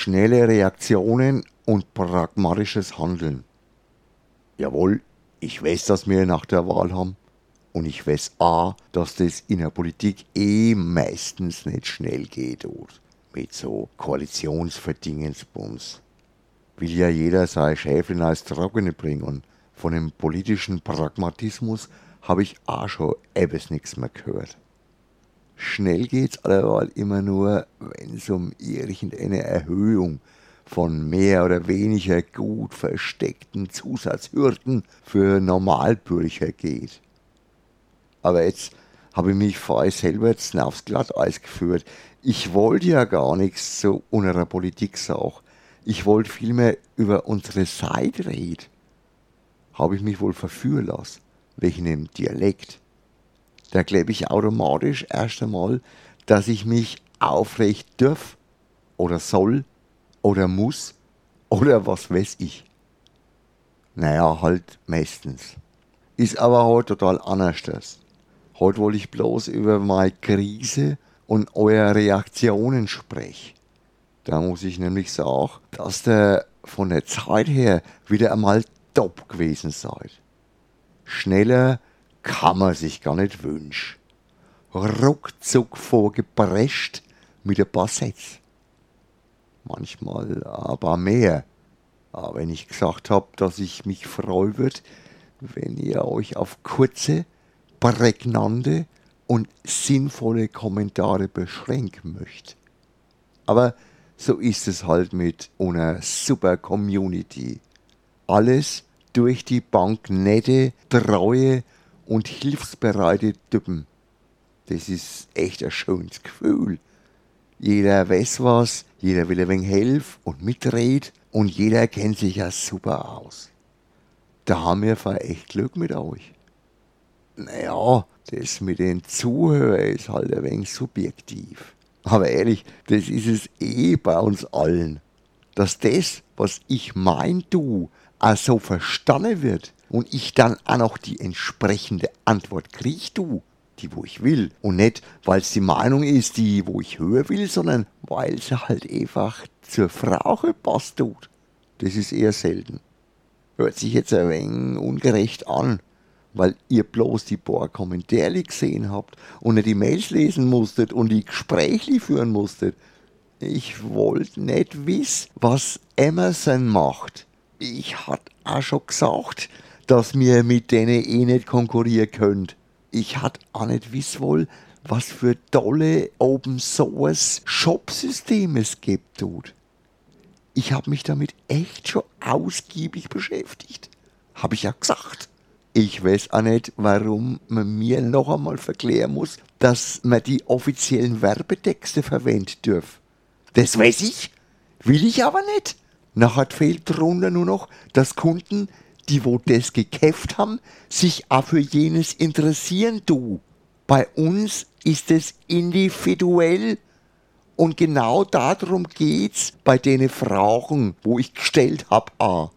schnelle Reaktionen und pragmatisches Handeln. Jawohl, ich weiß, dass wir nach der Wahl haben. Und ich weiß auch, dass das in der Politik eh meistens nicht schnell geht. Oder? Mit so Koalitionsverdingensbums. Will ja jeder sein Schäfchen als Trockene bringen. Und von dem politischen Pragmatismus habe ich auch schon etwas nichts mehr gehört. Schnell geht's alleweil immer nur, wenn es um irgendeine Erhöhung von mehr oder weniger gut versteckten Zusatzhürden für Normalbürger geht. Aber jetzt habe ich mich vorher selber aufs Glatteis geführt. Ich wollte ja gar nichts so unter der Politik sagen. Ich wollte vielmehr über unsere Seite reden. Habe ich mich wohl verführen lassen, wegen dem Dialekt. Da glaube ich automatisch erst einmal, dass ich mich aufrecht dürf oder soll oder muss oder was weiß ich. Naja, halt meistens. Ist aber heute halt total anders. Heute wollte ich bloß über meine Krise und eure Reaktionen sprechen. Da muss ich nämlich sagen, dass der von der Zeit her wieder einmal top gewesen seid. Schneller kann man sich gar nicht wünschen. Ruckzuck vorgeprescht mit ein paar Sätzen manchmal aber mehr. Aber wenn ich gesagt habe, dass ich mich freuen würde, wenn ihr euch auf kurze, prägnante und sinnvolle Kommentare beschränken möchtet. Aber so ist es halt mit einer super Community. Alles durch die Bank nette, treue und hilfsbereite Typen. Das ist echt ein schönes Gefühl. Jeder weiß was, jeder will ein wenig helfen und mitredet und jeder kennt sich ja super aus. Da haben wir echt Glück mit euch. Naja, das mit den Zuhörern ist halt ein wenig subjektiv. Aber ehrlich, das ist es eh bei uns allen. Dass das, was ich mein, du, auch so verstanden wird und ich dann auch noch die entsprechende Antwort krieg, du, die, wo ich will. Und nicht, weil es die Meinung ist, die, wo ich hören will, sondern weil sie halt einfach zur Frau passt tut. Das ist eher selten. Hört sich jetzt ein wenig ungerecht an, weil ihr bloß die paar Kommentare gesehen habt und nicht die Mails lesen musstet und die Gespräche führen musstet. Ich wollte nicht wissen, was Amazon macht. Ich hat auch schon gesagt, dass mir mit denen eh nicht konkurrieren könnt ich hatte auch nicht wissen wollen, was für tolle Open Source Shop-Systeme es gibt tut. Ich habe mich damit echt schon ausgiebig beschäftigt. Habe ich ja gesagt. Ich weiß auch nicht, warum man mir noch einmal verklären muss, dass man die offiziellen Werbetexte verwenden dürfen. Das weiß ich, will ich aber nicht. Nachher fehlt drunter nur noch, dass Kunden die wo das gekäft haben, sich auch für jenes interessieren, du. Bei uns ist es individuell und genau darum geht's bei den Fragen, wo ich gestellt hab. Ah.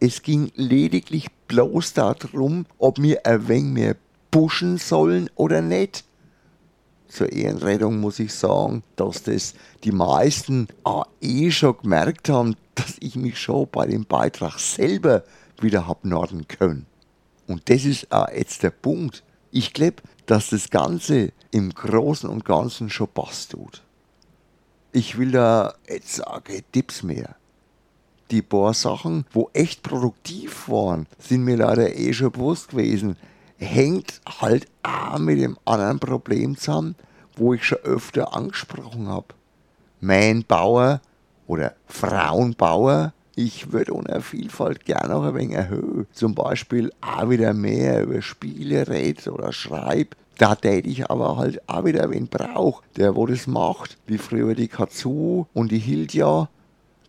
Es ging lediglich bloß darum, ob wir ein wenig mehr pushen sollen oder nicht. Zur Ehrenrettung muss ich sagen, dass das die meisten ah, eh schon gemerkt haben, dass ich mich schon bei dem Beitrag selber wieder hab norden können. Und das ist auch jetzt der Punkt. Ich glaube, dass das Ganze im Großen und Ganzen schon passt tut. Ich will da jetzt sagen, Tipps mehr. Die paar Sachen, wo echt produktiv waren, sind mir leider eh schon bewusst gewesen. Hängt halt auch mit dem anderen Problem zusammen, wo ich schon öfter angesprochen habe. Mein Bauer oder Frauenbauer ich würde ohne Vielfalt gerne noch ein wenig erhöhen. Zum Beispiel auch wieder mehr über Spiele redet oder schreibt. Da täte ich aber halt auch wieder wen brauch, der wo das macht. Wie früher die Katsu und die Hilja.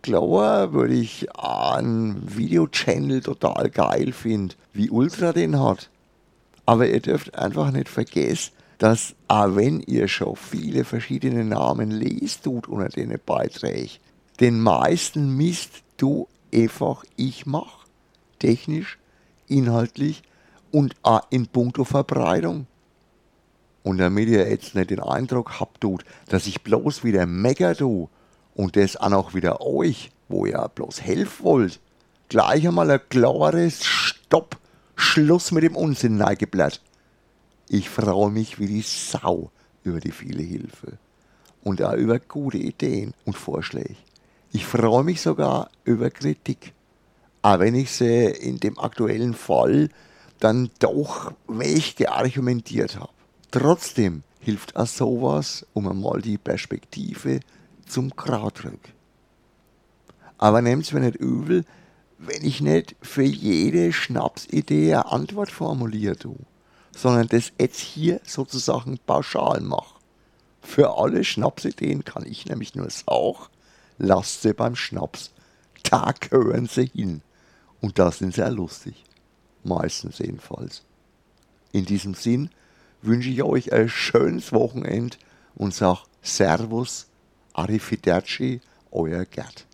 Klar würde ich einen Videochannel total geil finden, wie Ultra den hat. Aber ihr dürft einfach nicht vergessen, dass auch wenn ihr schon viele verschiedene Namen lest tut unter den Beiträgen, den meisten Mist du einfach ich mach. Technisch, inhaltlich und auch in puncto Verbreitung. Und damit ihr jetzt nicht den Eindruck habt, tut, dass ich bloß wieder mecker du und das auch noch wieder euch, wo ihr bloß helfen wollt, gleich einmal ein klares Stopp, Schluss mit dem Unsinn neigeblätt. Ich freue mich wie die Sau über die viele Hilfe und auch über gute Ideen und Vorschläge. Ich freue mich sogar über Kritik, auch wenn ich sie in dem aktuellen Fall dann doch weich geargumentiert habe. Trotzdem hilft auch sowas, um einmal die Perspektive zum Kraut rück. Aber nehmt's mir nicht übel, wenn ich nicht für jede Schnapsidee eine Antwort formuliere, du, sondern das jetzt hier sozusagen pauschal mache. Für alle Schnapsideen kann ich nämlich nur sagen, lasst sie beim Schnaps. Da gehören sie hin. Und da sind sie ja lustig. Meistens jedenfalls. In diesem Sinn wünsche ich euch ein schönes Wochenende und sage Servus, Arrivederci, euer Gerd.